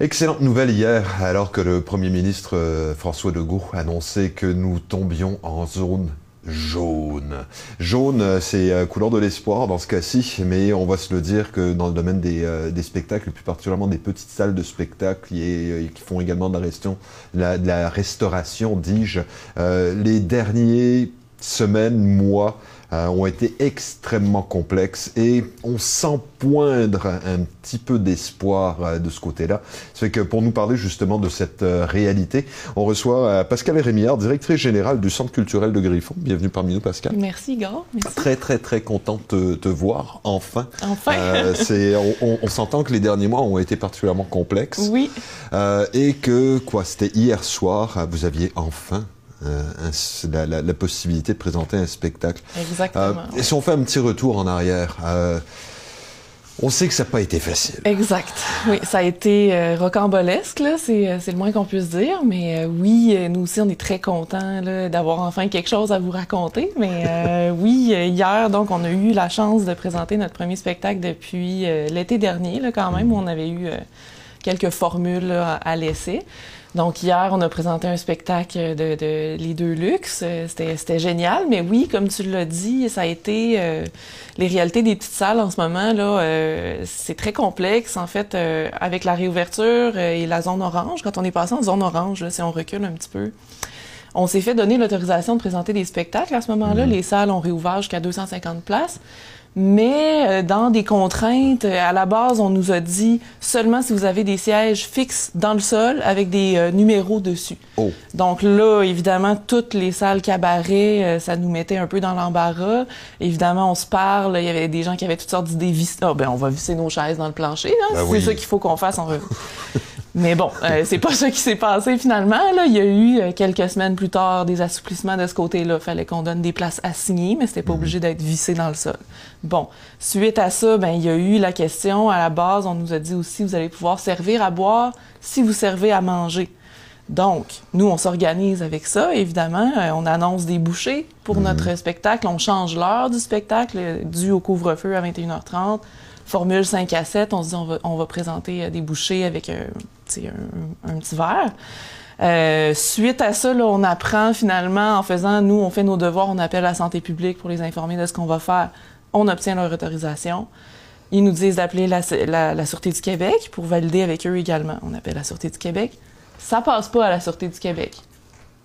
Excellente nouvelle hier, alors que le Premier ministre euh, François Legault annonçait que nous tombions en zone jaune. Jaune, euh, c'est euh, couleur de l'espoir dans ce cas-ci, mais on va se le dire que dans le domaine des, spectacles, plus particulièrement des petites salles de spectacle et, qui font également de la, de restauration, dis-je, les derniers semaines, mois, ont été extrêmement complexes et on sent poindre un petit peu d'espoir euh, de ce côté-là. Ça fait que pour nous parler justement de cette euh, réalité, on reçoit Pascal Rémillard, directrice générale du Centre culturel de Griffon. Bienvenue parmi nous, Pascal. Merci. Merci. Très, très, très content de te, voir, enfin. Enfin. c'est, on, on, s'entend que les derniers mois ont été particulièrement complexes. Oui. et que, quoi, c'était hier soir, vous aviez enfin euh, la, la, possibilité de présenter un spectacle. Exactement. Euh, et si on fait un petit retour en arrière, euh, on sait que ça n'a pas été facile. Exact. Oui, ça a été rocambolesque, là, c'est, c'est le moins qu'on puisse dire. Mais oui, nous aussi, on est très contents d'avoir enfin quelque chose à vous raconter. Mais oui, hier, donc, on a eu la chance de présenter notre premier spectacle depuis l'été dernier, là, quand même, où on avait eu quelques formules à laisser. Donc hier, on a présenté un spectacle de, Les Deux Luxe. C'était génial, mais oui, comme tu l'as dit, ça a été euh, les réalités des petites salles en ce moment là. Euh, c'est très complexe en fait euh, avec la réouverture et la zone orange. Quand on est passé en zone orange, là, si on recule un petit peu, on s'est fait donner l'autorisation de présenter des spectacles à ce moment-là. Mm-hmm. Les salles ont réouvert jusqu'à 250 places mais euh, dans des contraintes, euh, à la base, on nous a dit seulement si vous avez des sièges fixes dans le sol avec des euh, numéros dessus. Oh. Donc là, évidemment, toutes les salles cabaret, ça nous mettait un peu dans l'embarras. Évidemment, on se parle, il y avait des gens qui avaient toutes sortes d'idées. Ah, ben, on va visser nos chaises dans le plancher. Hein, ben c'est ça qu'il faut qu'on fasse. On Mais bon, euh, c'est pas ça qui s'est passé finalement. Là. Il y a eu euh, quelques semaines plus tard des assouplissements de ce côté-là. Fallait qu'on donne des places assignées, mais c'était pas mhm. obligé d'être vissé dans le sol. Bon, suite à ça, ben il y a eu la question à la base. On nous a dit aussi vous allez pouvoir servir à boire si vous servez à manger. Donc, nous, on s'organise avec ça, évidemment. Euh, on annonce des bouchées pour mhm. notre spectacle. On change l'heure du spectacle, dû au couvre-feu à 21h30 formule 5 à 7, on se dit on va, présenter euh, des bouchées avec un, un, un petit verre. Euh, suite à ça, on apprend finalement en faisant, nous, on fait nos devoirs, on appelle la santé publique pour les informer de ce qu'on va faire. On obtient leur autorisation. Ils nous disent d'appeler la, la, la, Sûreté du Québec pour valider avec eux également. On appelle la Sûreté du Québec. Ça passe pas à la Sûreté du Québec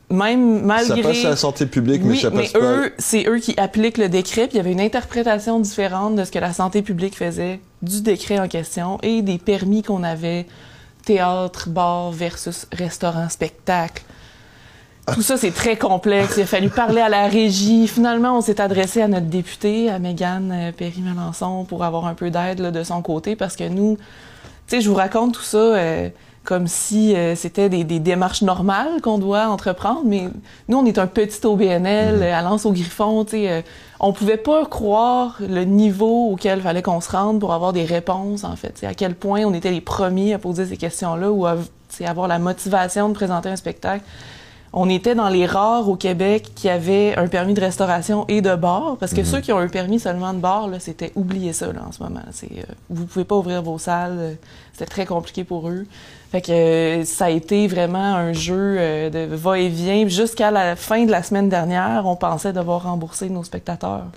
même malgré... Ça passe à la santé publique, mais ça passe mais eux, c'est eux qui appliquent le décret. Puis il y avait une interprétation différente de ce que la santé publique faisait du décret en question et des permis qu'on avait théâtre, bar versus restaurant, spectacle. Tout ça, c'est très complexe. Il a fallu parler à la régie. Finalement, on s'est adressé à notre députée, à Mégane euh, Perry-Melançon, pour avoir un peu d'aide de son côté, parce que nous, tu sais, je vous raconte tout ça. Euh, comme si euh, c'était des, des, démarches normales qu'on doit entreprendre. Mais nous, on est un petit OBNL, mm-hmm. à Lance au Griffon, sais, euh, on pouvait pas croire le niveau auquel fallait qu'on se rende pour avoir des réponses, en fait. À quel point on était les premiers à poser ces questions-là ou à avoir la motivation de présenter un spectacle on était dans les rares au Québec qui avaient un permis de restauration et de bar, parce que mhm. ceux qui ont un permis seulement de bar, c'était oublier ça là, en ce moment. C'est, euh, vous pouvez pas ouvrir vos salles, euh, c'était très compliqué pour eux. Fait que euh, ça a été vraiment un jeu de va-et-vient. Jusqu'à la fin de la semaine dernière, on pensait devoir rembourser nos spectateurs.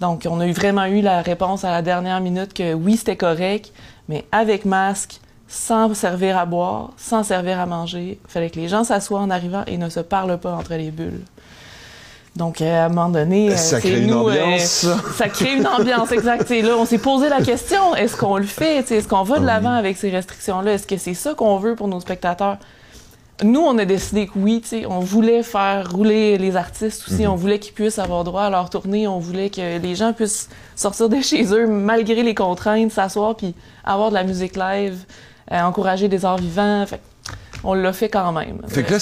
Donc, on a vraiment eu la réponse à la dernière minute que oui, c'était correct, mais avec masque, sans servir à boire, sans servir à manger. Fallait que les gens s'assoient en arrivant et ne se parlent pas entre les bulles. Donc, euh, à un moment donné, euh, ça crée une euh, ambiance. ça crée une ambiance, exact. là, on s'est posé la question est-ce qu'on le fait Est-ce qu'on va de l'avant avec ces restrictions-là? Est-ce que c'est ça qu'on veut pour nos spectateurs? Nous, on a décidé que oui. On voulait faire rouler les artistes aussi. Mhm. On voulait qu'ils puissent avoir droit à leur tournée. On voulait que les gens puissent sortir de chez eux malgré les contraintes, s'asseoir puis avoir de la musique live. Euh, encourager des arts vivants. On l'a fait quand même. Fait que là,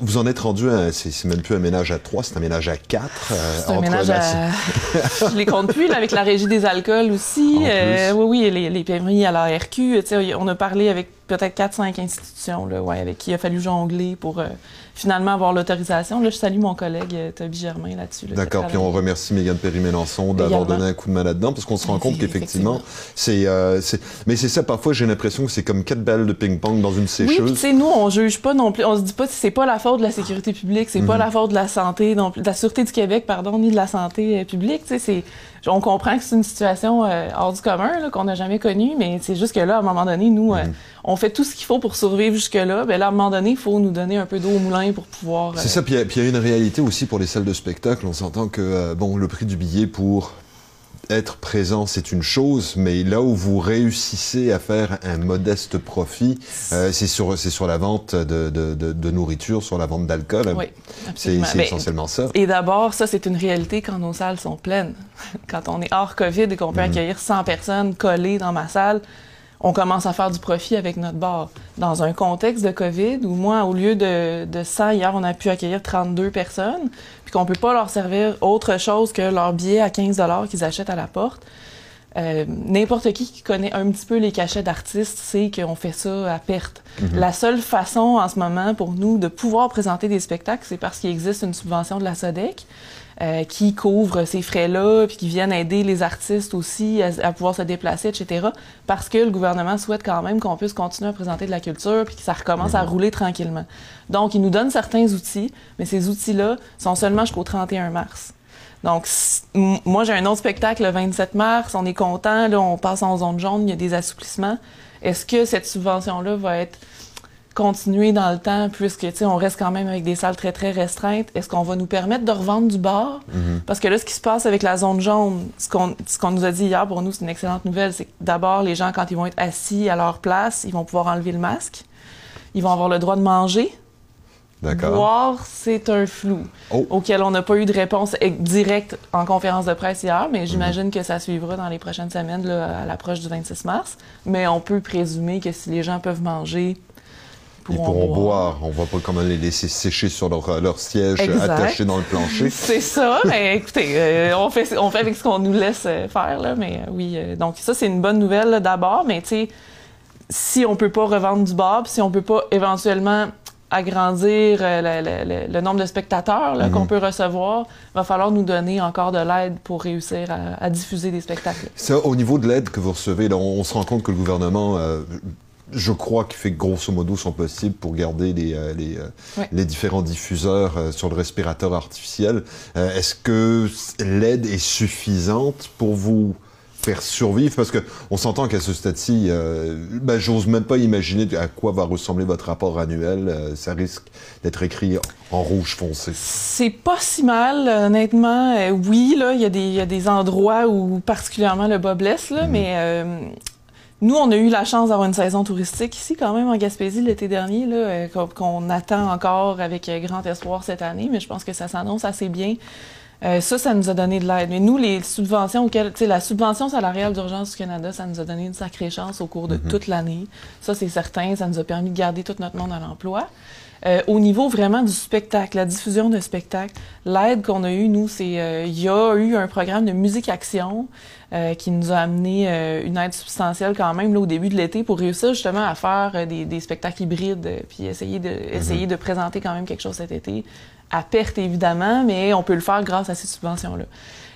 vous en êtes rendu c'est même plus un ménage à trois, c'est un ménage à quatre. Euh, c'est un ménage à, je les compte plus, là, avec la régie des alcools aussi. Euh, oui, oui, les, les à la RQ, on a parlé avec peut-être 4-5 institutions là, ouais, avec qui il a fallu jongler pour euh, finalement avoir l'autorisation. Là, je salue mon collègue euh, Toby Germain là-dessus. là, D'accord, puis on remercie Mégane Perry-Mélenchon d'avoir donné un coup de main là-dedans, parce qu'on se rend Oui, compte qu'effectivement, c'est, euh, c'est... Mais c'est ça, parfois, j'ai l'impression que c'est comme quatre balles de ping-pong dans une Oui, puis sécheuse. sais, nous, on juge pas non plus. On se dit pas que c'est pas la faute de la sécurité publique, c'est pas Mhm. la faute de la santé, non plus, de la sûreté du Québec, pardon, ni de la santé publique. Tu sais, c'est, on comprend que c'est une situation euh, hors du commun, là, qu'on n'a jamais connue, mais c'est juste que là, à un moment donné, nous, euh, Mhm. on fait tout ce qu'il faut pour survivre jusque-là. Ben là, à un moment donné, il faut nous donner un peu d'eau au moulin pour pouvoir. C'est euh, ça, puis il y y, a une réalité aussi pour les salles de spectacle. On s'entend que, bon, le prix du billet pour être présent, c'est une chose, mais là où vous réussissez à faire un modeste profit, euh, c'est sur, sur la vente de, de, de, de nourriture, sur la vente d'alcool. Oui, C'est essentiellement ça. Et d'abord, ça, c'est une réalité quand nos salles sont pleines. Quand on est hors COVID et qu'on peut Mhm. accueillir 100 personnes collées dans ma salle, on commence à faire du profit avec notre bar. Dans un contexte de COVID où moi, au lieu de, de 100, hier, on a pu accueillir 32 personnes, puis qu'on peut pas leur servir autre chose que leur billet à 15 qu'ils achètent à la porte. Euh, N'importe qui qui connaît un petit peu les cachets d'artistes sait qu'on fait ça à perte. Mhm. La seule façon en ce moment pour nous de pouvoir présenter des spectacles, c'est parce qu'il existe une subvention de la SODEC euh, qui couvre ces frais-là, puis qui viennent aider les artistes aussi à, à pouvoir se déplacer, etc. Parce que le gouvernement souhaite quand même qu'on puisse continuer à présenter de la culture, puis que ça recommence à rouler tranquillement. Donc, il nous donne certains outils, mais ces outils-là sont seulement jusqu'au 31 mars. Donc, moi, j'ai un autre spectacle le 27 mars. On est content. Là, on passe en zone jaune. Il y a des assouplissements. Est-ce que cette subvention-là va être continuée dans le temps, puisque, tu sais, on reste quand même avec des salles très, très restreintes? Est-ce qu'on va nous permettre de revendre du bar? Mhm. Parce que là, ce qui se passe avec la zone jaune, ce qu'on ce qu'on nous a dit hier, pour nous, c'est une excellente nouvelle, c'est que d'abord, les gens, quand ils vont être assis à leur place, ils vont pouvoir enlever le masque. Ils vont avoir le droit de manger. Boire, c'est un flou Oh. auquel on n'a pas eu de réponse directe en conférence de presse hier, Mhm. mais j'imagine que ça suivra dans les prochaines semaines là, à l'approche du 26 mars. Mais on peut présumer que si les gens peuvent manger, Ils pourront boire. On va pas comment les laisser sécher sur leur, leur siège Exact. attaché dans le plancher. C'est ça, mais écoutez, euh, on, fait, on fait avec ce qu'on nous laisse euh, faire, là, mais euh, oui. euh, donc ça, c'est une bonne nouvelle d'abord, mais tu sais, si on peut pas revendre du bar, si on peut pas éventuellement agrandir euh, le, le- le- le nombre de spectateurs là, Mhm. qu'on peut recevoir, va falloir nous donner encore de l'aide pour réussir à, à diffuser des spectacles. Ça, au niveau de l'aide que vous recevez, là, on, on se rend compte que le gouvernement, euh, je crois qu'il fait grosso modo son possible pour garder les, euh, les, euh, différents diffuseurs sur le respirateur artificiel. Est-ce que l'aide est suffisante pour vous faire survivre parce que on s'entend qu'à ce stade-ci, euh, ben, j'ose même pas imaginer à quoi va ressembler votre rapport annuel. Euh, ça risque d'être écrit en rouge foncé. C'est pas si mal, honnêtement. Euh, oui, là, il y, a des- il y a des endroits où particulièrement le bas blesse, là, Mhm. mais euh, nous, on a eu la chance d'avoir une saison touristique ici, quand même, en Gaspésie l'été dernier, là, qu'on, qu'on attend encore avec grand espoir cette année, mais je pense que ça s'annonce assez bien. Euh, ça, ça nous a donné de l'aide. Mais nous, les subventions auxquelles, tu sais, la subvention salariale d'urgence du Canada, ça nous a donné une sacrée chance au cours de Mhm. toute l'année. Ça, c'est certain. Ça nous a permis de garder tout notre monde à l'emploi. Euh, au niveau vraiment du spectacle, la diffusion de spectacle, l'aide qu'on a eue, nous, c'est euh, il y a eu un programme de musique action euh, qui nous a amené euh, une aide substantielle quand même là, au début de l'été pour réussir justement à faire euh, des, des spectacles hybrides puis essayer de essayer de présenter quand même quelque chose cet été à perte évidemment, mais on peut le faire grâce à ces subventions là.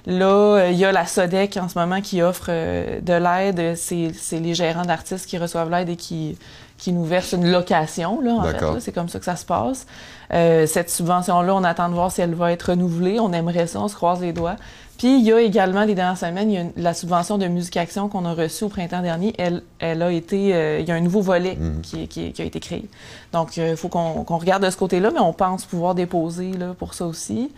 Euh, il y a la SODEC en ce moment qui offre euh, de l'aide. C'est les gérants d'artistes qui reçoivent l'aide et qui, qui nous versent une location. Là, en fait. C'est comme ça que ça se passe. Euh, cette subvention-là, on attend de voir si elle va être renouvelée. On aimerait ça, on se croise les doigts. Puis il y a également, les dernières semaines, il y a une- la subvention de Musique Action qu'on a reçue au printemps dernier. Elle, elle a été, euh, il y a un nouveau volet Mhm. qui, qui- qui a été créé. Donc, il faut qu'on regarde de ce côté-là, mais on pense pouvoir déposer là, pour ça aussi.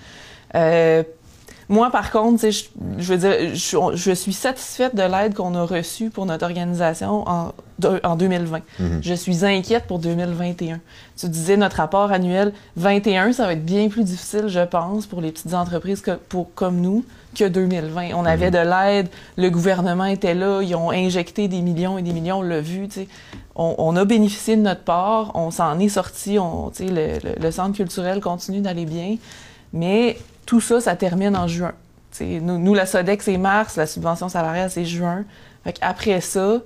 Moi, par contre, je, je veux dire, je, suis satisfaite de l'aide qu'on a reçue pour notre organisation en, de- en 2020. Mhm. Je suis inquiète pour 2021. Tu disais notre rapport annuel 21, ça va être bien plus difficile, je pense, pour les petites entreprises que, pour, comme nous que 2020. On avait Mhm. de l'aide, le gouvernement était là, ils ont injecté des millions et des millions, on l'a vu. On, on a bénéficié de notre part, on s'en est sorti, le centre culturel continue d'aller bien, mais tout ça, ça termine en juin. Nous, nous, la SODEC, c'est mars, la subvention salariale, c'est juin. Fait après ça,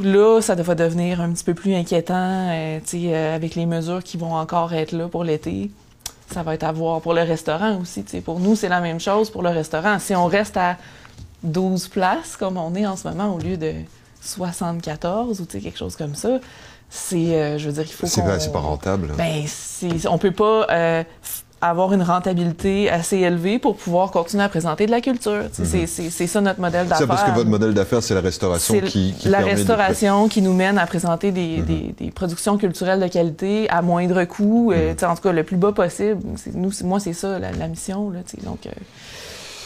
là, ça va devenir un petit peu plus inquiétant, euh, euh, avec les mesures qui vont encore être là pour l'été. Ça va être à voir pour le restaurant aussi. Pour nous, c'est la même chose pour le restaurant. Si on reste à 12 places, comme on est en ce moment, au lieu de 74 ou quelque chose comme ça, c'est, euh, je veux dire, il faut C'est pas, pas rentable. Ben, on peut pas avoir une rentabilité assez élevée pour pouvoir continuer à présenter de la culture. Mhm. C'est ça notre modèle d'affaires. C'est parce que votre modèle d'affaires, c'est la restauration qui, qui La restauration qui nous mène à présenter des, mhm. des, des, productions culturelles de qualité à moindre coût, euh, mhm. en tout cas le plus bas possible. Nous, moi, c'est ça la, la, mission. Là, donc, euh,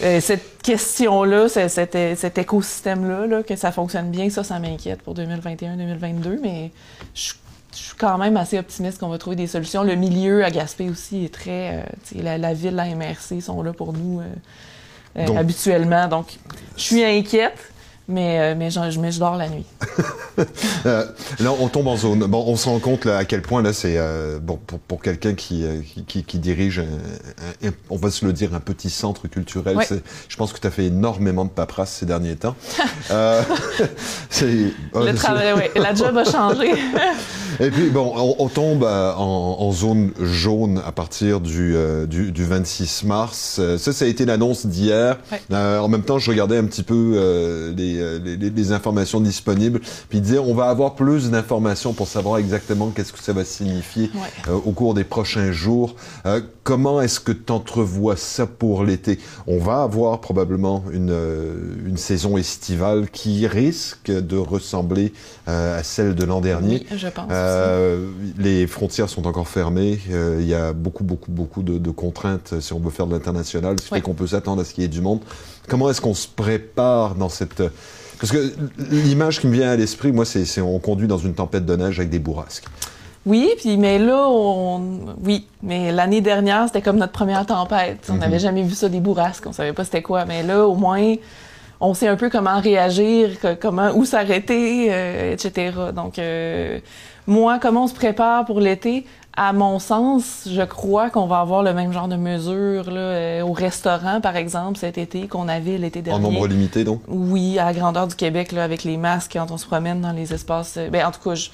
euh, cette question-là, cet, cet écosystème-là, là, que ça fonctionne bien, ça, ça m'inquiète pour 2021-2022, mais je je suis quand même assez optimiste qu'on va trouver des solutions. Le milieu à Gaspé aussi est très. Euh, la, la, ville, la MRC sont là pour nous euh, euh, habituellement. Donc, je suis inquiète, mais, mais, je, mais je dors la nuit. euh, là, on tombe en zone. Bon, on se rend compte là, à quel point là, c'est euh, bon pour, pour quelqu'un qui, qui, qui, dirige, un, on va se le dire, un petit centre culturel. Je pense que tu as fait énormément de paperasse ces derniers temps. euh, le travail, oui, la job a changé. Et puis bon, on, on tombe en, en, zone jaune à partir du, du, du 26 mars. Ça, ça a été l'annonce d'hier. en même temps, je regardais un petit peu les euh, les, informations disponibles. Puis disait, on va avoir plus d'informations pour savoir exactement qu'est-ce que ça va signifier euh, au cours des prochains jours. Euh, comment est-ce que tu entrevois ça pour l'été? On va avoir probablement une, une saison estivale qui risque de ressembler à celle de l'an dernier. Oui, je pense. Les frontières sont encore fermées. il y a beaucoup, beaucoup, beaucoup de, de contraintes si on veut faire de l'international, ce qui fait qu'on peut s'attendre à ce qu'il y ait du monde. Comment est-ce qu'on se prépare dans cette... Parce que l'image qui me vient à l'esprit, moi, c'est on conduit dans une tempête de neige avec des bourrasques. Oui, puis mais là, on... oui, mais l'année dernière, c'était comme notre première tempête. On n'avait mhm. jamais vu ça des bourrasques, on savait pas c'était quoi. Mais là, au moins, on sait un peu comment réagir, comment où s'arrêter, euh, etc. Donc, euh, moi, comment on se prépare pour l'été? À mon sens, je crois qu'on va avoir le même genre de mesures là, euh, au restaurant, par exemple, cet été qu'on avait l'été dernier. En nombre limité, donc? Oui, à la grandeur du Québec, là, avec les masques quand on se promène dans les espaces. Euh, ben, en tout cas, je,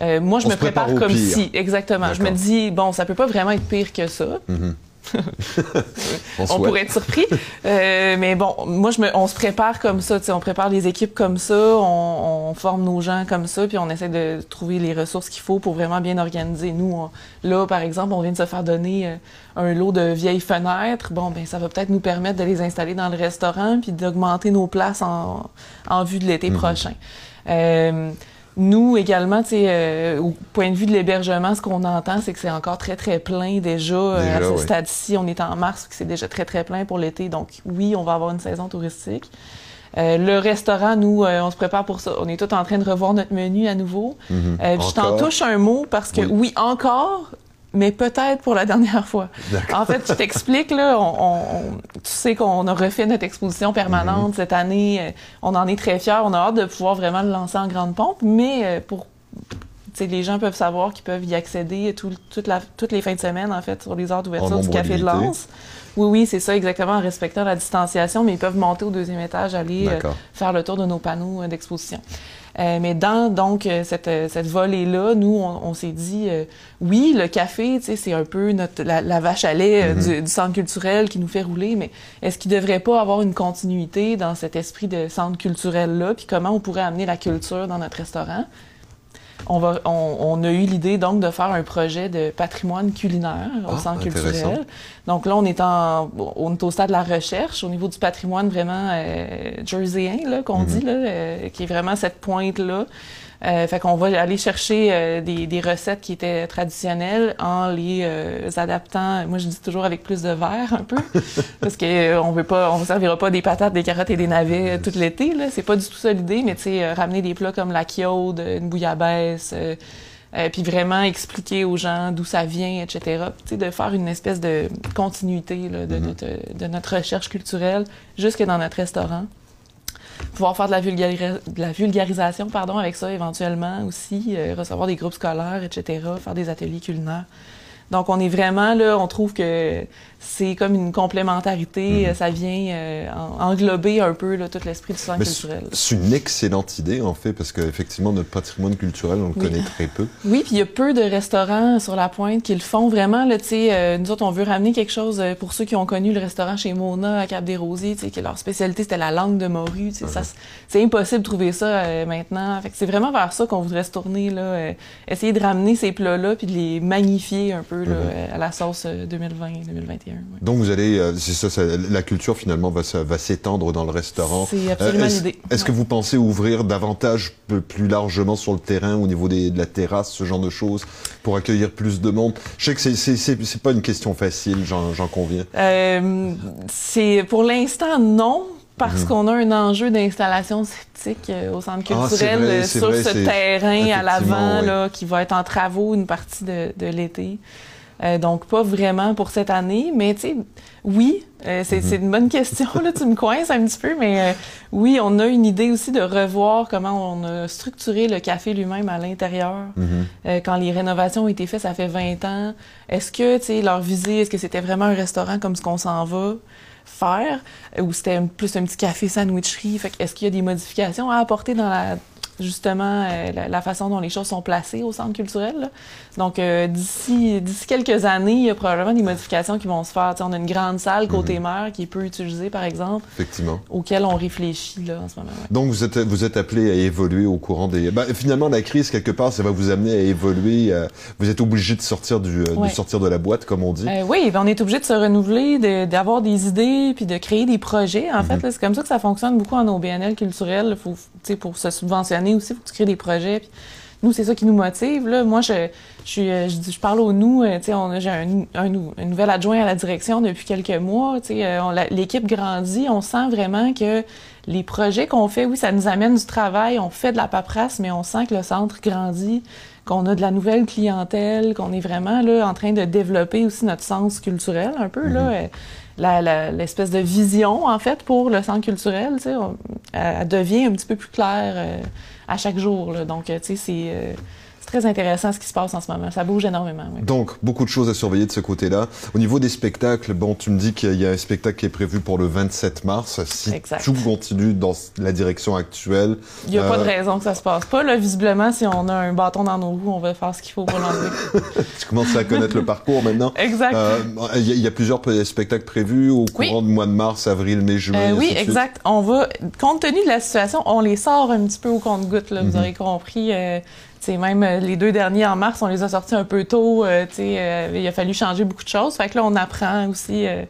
euh, moi, je me prépare, comme si. Exactement. Je me dis, bon, ça peut pas vraiment être pire que ça. Mm-hmm. on, pourrait être surpris. Euh, mais bon, moi, je me, on se prépare comme ça. On prépare les équipes comme ça, on, on, forme nos gens comme ça, puis on essaie de trouver les ressources qu'il faut pour vraiment bien organiser. Nous, là, par exemple, on vient de se faire donner euh, un lot de vieilles fenêtres. Bon, ben ça va peut-être nous permettre de les installer dans le restaurant, puis d'augmenter nos places en, en vue de l'été mm-hmm. prochain. Euh, nous également, tu sais, euh, au point de vue de l'hébergement, ce qu'on entend, c'est que c'est encore très très plein déjà, euh, à ce stade-ci. On est en mars, c'est déjà très très plein pour l'été. Donc oui, on va avoir une saison touristique. Euh, le restaurant, nous, on se prépare pour ça. On est tout en train de revoir notre menu à nouveau. Mm-hmm. je t'en touche un mot parce que oui encore, mais peut-être pour la dernière fois. En fait, je t'explique, là, on, tu sais qu'on a refait notre exposition permanente mhm. cette année. Euh, on en est très fiers. On a hâte de pouvoir vraiment le lancer en grande pompe, mais euh, pour les gens peuvent savoir qu'ils peuvent y accéder toute la, toutes les fins de semaine, en fait, sur les heures d'ouverture du Café de Lens. Oui, oui, c'est ça, exactement, en respectant la distanciation, mais ils peuvent monter au deuxième étage, aller euh, faire le tour de nos panneaux d'exposition. Euh, mais dans donc euh, cette, euh, cette volée-là, nous, on, s'est dit, oui, le café, c'est un peu notre, la, vache à lait mm-hmm. du, centre culturel qui nous fait rouler, mais est-ce qu'il ne devrait pas avoir une continuité dans cet esprit de centre culturel-là, puis comment on pourrait amener la culture dans notre restaurant? On, va, on, a eu l'idée donc de faire un projet de patrimoine culinaire au ah, centre culturel. Donc là, on est, en, on est au stade de la recherche au niveau du patrimoine vraiment euh, jerseyien, là, qu'on mhm. dit, là, euh, qui est vraiment cette pointe-là. Euh, fait qu'on va aller chercher euh, des, des, recettes qui étaient traditionnelles en les euh, adaptant. Moi, je dis toujours avec plus de verre un peu, parce que on veut pas, on ne servira pas des patates, des carottes et des navets tout l'été. Là, c'est pas du tout ça l'idée, mais tu sais, ramener des plats comme la quiaude, une bouillabaisse. puis vraiment expliquer aux gens d'où ça vient, etc. Tu sais, de faire une espèce de continuité là, de, mm-hmm. de notre recherche culturelle jusque dans notre restaurant pouvoir faire de la, vulgarisation pardon, avec ça éventuellement aussi, euh, recevoir des groupes scolaires, etc., faire des ateliers culinaires. Donc, on est vraiment là, on trouve que c'est comme une complémentarité, Mhm. ça vient euh, en- englober un peu là, tout l'esprit du centre Mais culturel. C'est une excellente idée, en fait, parce qu'effectivement, notre patrimoine culturel, on le Oui. connaît très peu. Oui, puis il y a peu de restaurants sur la pointe qui le font vraiment. Là, tu sais, euh, nous autres, on veut ramener quelque chose euh, pour ceux qui ont connu le restaurant chez Mona à Cap-des-Rosiers, tu sais, que leur spécialité c'était la langue de morue. tu sais, ça, Uh-huh. c'est- impossible de trouver ça euh, maintenant. Fait c'est vraiment vers ça qu'on voudrait se tourner là, euh, essayer de ramener ces plats-là puis de les magnifier un peu là, Mhm. euh, à la sauce 2020-2021. Donc, vous allez, euh, c'est ça, ça- la culture, finalement, va, s'étendre dans le restaurant. C'est absolument Euh, est-ce, l'idée. Est-ce que vous pensez ouvrir davantage, plus largement sur le terrain, au niveau des- de la terrasse, ce genre de choses, pour accueillir plus de monde? Je sais que c'est, pas une question facile, j'en, j'en conviens. Euh, c'est pour l'instant non. Parce Mhm. qu'on a un enjeu d'installation sceptique euh, au centre Ah, culturel vrai, euh, sur vrai, ce terrain à l'avant oui. là, qui va être en travaux une partie de, de l'été. Euh, donc pas vraiment pour cette année, mais tu sais, oui, euh, c'est Mhm. c'est une bonne question là, tu me coinces un petit peu, mais euh, oui, on a une idée aussi de revoir comment on a structuré le café lui-même à l'intérieur. Mhm. Quand les rénovations ont été faites, ça fait 20 ans. Est-ce que, tu sais, leur visée, est-ce que c'était vraiment un restaurant comme ce qu'on s'en va? Faire, ou c'était plus un petit café sandwicherie? Fait est-ce qu'il y a des modifications à apporter dans la justement euh, la, la façon dont les choses sont placées au centre culturel. là. Donc euh, d'ici d'ici quelques années, il y a probablement des modifications qui vont se faire. On a une grande salle côté mer qui est peu utilisée, par exemple, Effectivement. auquel on réfléchit là en ce moment. ouais. Donc vous êtes vous êtes appelé à évoluer au courant des. Bah, finalement la crise quelque part ça va vous amener à évoluer. euh, vous êtes obligé de sortir du Ouais. de sortir de la boîte comme on dit. Oui, ben on est obligé de se renouveler, de- d'avoir des idées, puis de créer des projets. En Mhm. fait, là, c'est comme ça que ça fonctionne beaucoup en OBNL culturel. Faut, pour se subventionner aussi, faut que tu crées des projets. Puis nous, c'est ça qui nous motive. Là, moi, je, euh, je, je parle aux nous. euh, j'ai un, un, nou- un nouvel adjoint à la direction depuis quelques mois. Euh, l'équipe grandit. On sent vraiment que les projets qu'on fait, oui, ça nous amène du travail. On fait de la paperasse, mais on sent que le centre grandit qu'on a de la nouvelle clientèle, qu'on est vraiment là en train de développer aussi notre sens culturel un peu là, la- l'espèce de vision en fait pour le centre culturel, on- elle, elle devient un petit peu plus claire euh, à chaque jour. Là. Donc, euh, tu sais, euh, c'est très intéressant ce qui se passe en ce moment. Ça bouge énormément. oui. Donc, beaucoup de choses à surveiller de ce côté-là. Au niveau des spectacles, bon, tu me dis qu'il y a un spectacle qui est prévu pour le 27 mars. Si Exact. tout continue dans la direction actuelle, Il n'y a pas de Euh, raison que ça se passe pas. Là, visiblement, si on a un bâton dans nos roues, on va faire ce qu'il faut pour l'enlever. tu commences à connaître le parcours maintenant. exact. Euh, Il y, a- il y a plusieurs spectacles prévus au Oui. courant du mois de mars, avril, mai, juin. Euh, oui, exact. On va, compte tenu de la situation, on les sort un petit peu au compte-goutte. là. Vous Mhm. aurez compris. Euh, tu sais, même euh, les deux derniers en mars, on les a sortis un peu tôt. euh, tu sais, euh, il a fallu changer beaucoup de choses. Fait que là, on apprend aussi euh,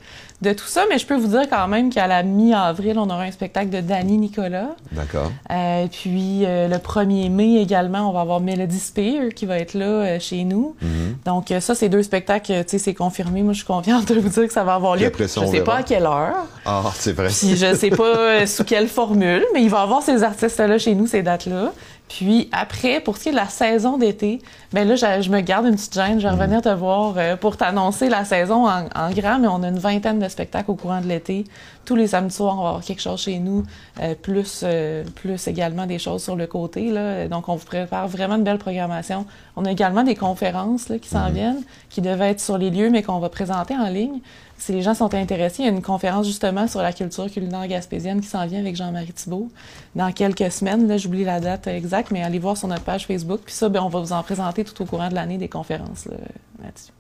de tout ça. Mais je peux vous dire quand même qu'à la mi-avril, on aura un spectacle de Danny Nicolas. D'accord. Euh, puis euh, le 1er mai également, on va avoir Melody Spear qui va être là chez nous. Mhm. Donc ça, c'est deux spectacles, c'est confirmé. Moi, je suis confiante de vous dire que ça va avoir lieu. après je on sais verra. pas à quelle heure. Ah, c'est vrai. Puis je sais pas sous quelle formule, mais il va y avoir ces artistes-là chez nous, ces dates-là. Puis après, pour ce qui est de la saison d'été, ben là, je, je me garde une petite gêne. Je vais revenir te voir euh, pour t'annoncer la saison en, en grand, mais on a une vingtaine de spectacles au courant de l'été. Tous les samedis soirs, on va avoir quelque chose chez nous, euh, plus, euh, plus également des choses sur le côté. Là. Donc, on vous prépare vraiment une belle programmation. On a également des conférences là, qui s'en viennent, qui devaient être sur les lieux, mais qu'on va présenter en ligne. Si les gens sont intéressés, il y a une conférence justement sur la culture culinaire gaspésienne qui s'en vient avec Jean-Marie Thibault dans quelques semaines. Là, j'oublie la date exacte, mais allez voir sur notre page Facebook. Puis ça, ben, on va vous en présenter tout au courant de l'année des conférences là, là-dessus.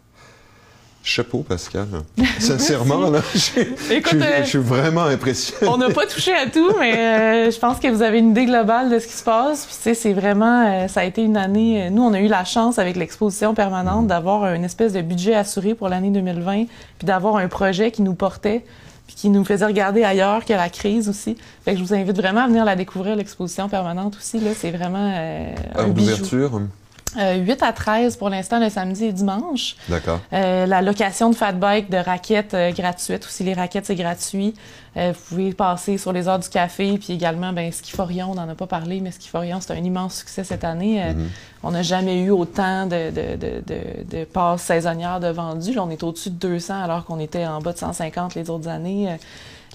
Chapeau, Pascal. Sincèrement, là, je, suis- Écoute, je suis- euh, je suis vraiment impressionné. on n'a pas touché à tout, mais euh, je pense que vous avez une idée globale de ce qui se passe. Puis, tu sais, c'est vraiment, euh, ça a été une année. nous, on a eu la chance avec l'exposition permanente d'avoir une espèce de budget assuré pour l'année 2020, puis d'avoir un projet qui nous portait, puis qui nous faisait regarder ailleurs que la crise aussi. Fait que je vous invite vraiment à venir la découvrir, l'exposition permanente aussi. Là, c'est vraiment euh, un Heure bijou. D'ouverture. Euh, 8 à 13 pour l'instant, le samedi et dimanche. D'accord. Euh, la location de fat bike, de raquettes euh, gratuites. Aussi, les raquettes, c'est gratuit. Euh, vous pouvez passer sur les heures du café. Puis également, ben, Skiforion, on n'en a pas parlé, mais Skiforion, c'est un immense succès cette année. Euh, Mhm. On n'a jamais eu autant de, de, de, de, de passes saisonnières de vendus. Là, on est au-dessus de 200 alors qu'on était en bas de 150 les autres années.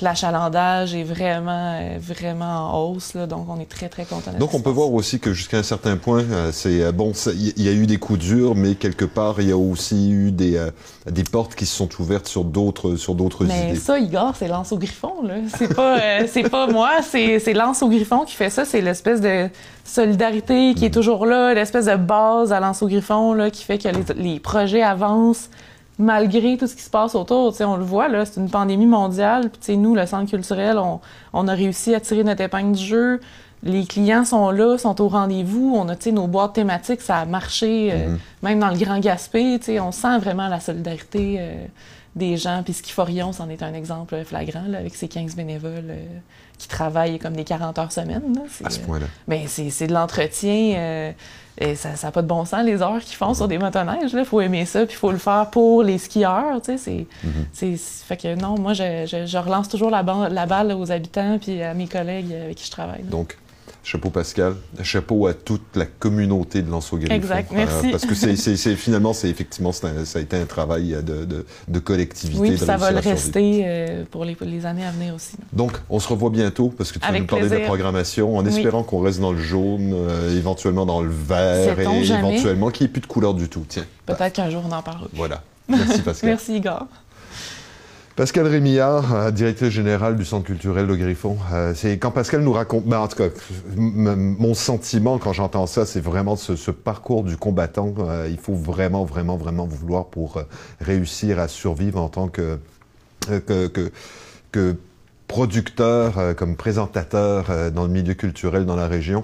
Euh, l'achalandage est vraiment, euh, vraiment en hausse. Là, donc, on est très, très content. Donc, on peut voir aussi que jusqu'à un certain point, euh, c'est euh, bon, il y a eu des coups durs, mais quelque part, il y a aussi eu des, des portes qui se sont ouvertes sur d'autres, sur d'autres idées. Mais ça, Igor, c'est lance au griffon. Là. C'est pas, c'est pas moi, c'est, c'est lance au griffon qui fait ça. C'est l'espèce de solidarité qui est mm. toujours là, l'espèce de base à lance au griffon là, qui fait que les, les projets avancent malgré tout ce qui se passe autour. on le voit, là, c'est une pandémie mondiale. Puis, nous, le centre culturel, on, a réussi à tirer notre épingle du jeu. Les clients sont là, sont au rendez-vous. On a nos boîtes thématiques, ça a marché, euh, mm-hmm. même dans le Grand Gaspé. On sent vraiment la solidarité euh, des gens. Puis Skiforion, c'en est un exemple flagrant, avec ses 15 bénévoles euh, qui travaillent comme des 40 heures semaine. à ce point-là. Ben, c'est de l'entretien et ça n'a pas de bon sens, les heures qu'ils font sur des motoneiges. Il faut aimer ça, puis il faut le faire pour les skieurs. Tu sais, c'est, mm-hmm. Fait que non, moi, je, je, relance toujours la, la balle aux habitants puis à mes collègues avec qui je travaille. Donc, Chapeau Pascal, chapeau à toute la communauté de lanceau Exact, merci. Euh, parce que c'est, finalement, c'est effectivement, ça a été un travail de, de, de collectivité. Oui, ça va le rester euh, pour les, les, années à venir aussi. Donc, on se revoit bientôt parce que tu vas nous parler de la programmation en espérant qu'on reste dans le jaune, euh, éventuellement dans le vert et éventuellement qu'il n'y ait plus de couleur du tout. Tiens. Peut-être qu'un jour on en parlera. Voilà. Merci Pascal. Merci Igor. Pascal Rémillard, euh, directeur général du Centre culturel Le Griffon. Euh, c'est quand Pascal nous raconte, ben, en tout cas, mon sentiment quand j'entends ça, c'est vraiment ce, parcours du combattant. Euh, il faut vraiment, vraiment, vraiment vouloir pour réussir à survivre en tant que, producteur, comme présentateur dans le milieu culturel dans la région.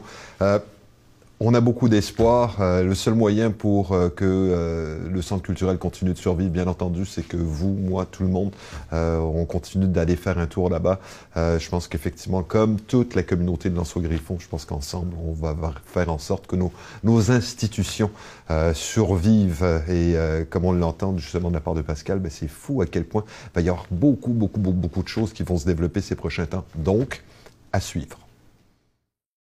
On a beaucoup d'espoir. Euh, le seul moyen pour euh, que euh, le centre culturel continue de survivre, bien entendu, c'est que vous, moi, tout le monde, on continue d'aller faire un tour là-bas. je pense qu'effectivement, comme toute la communauté de Lanceau Griffon, je pense qu'ensemble, on va faire en sorte que nos, institutions survivent. Et comme on l'entend justement de la part de Pascal, ben, c'est fou à quel point il va y avoir beaucoup, beaucoup, beaucoup, beaucoup de choses qui vont se développer ces prochains temps. Donc, à suivre.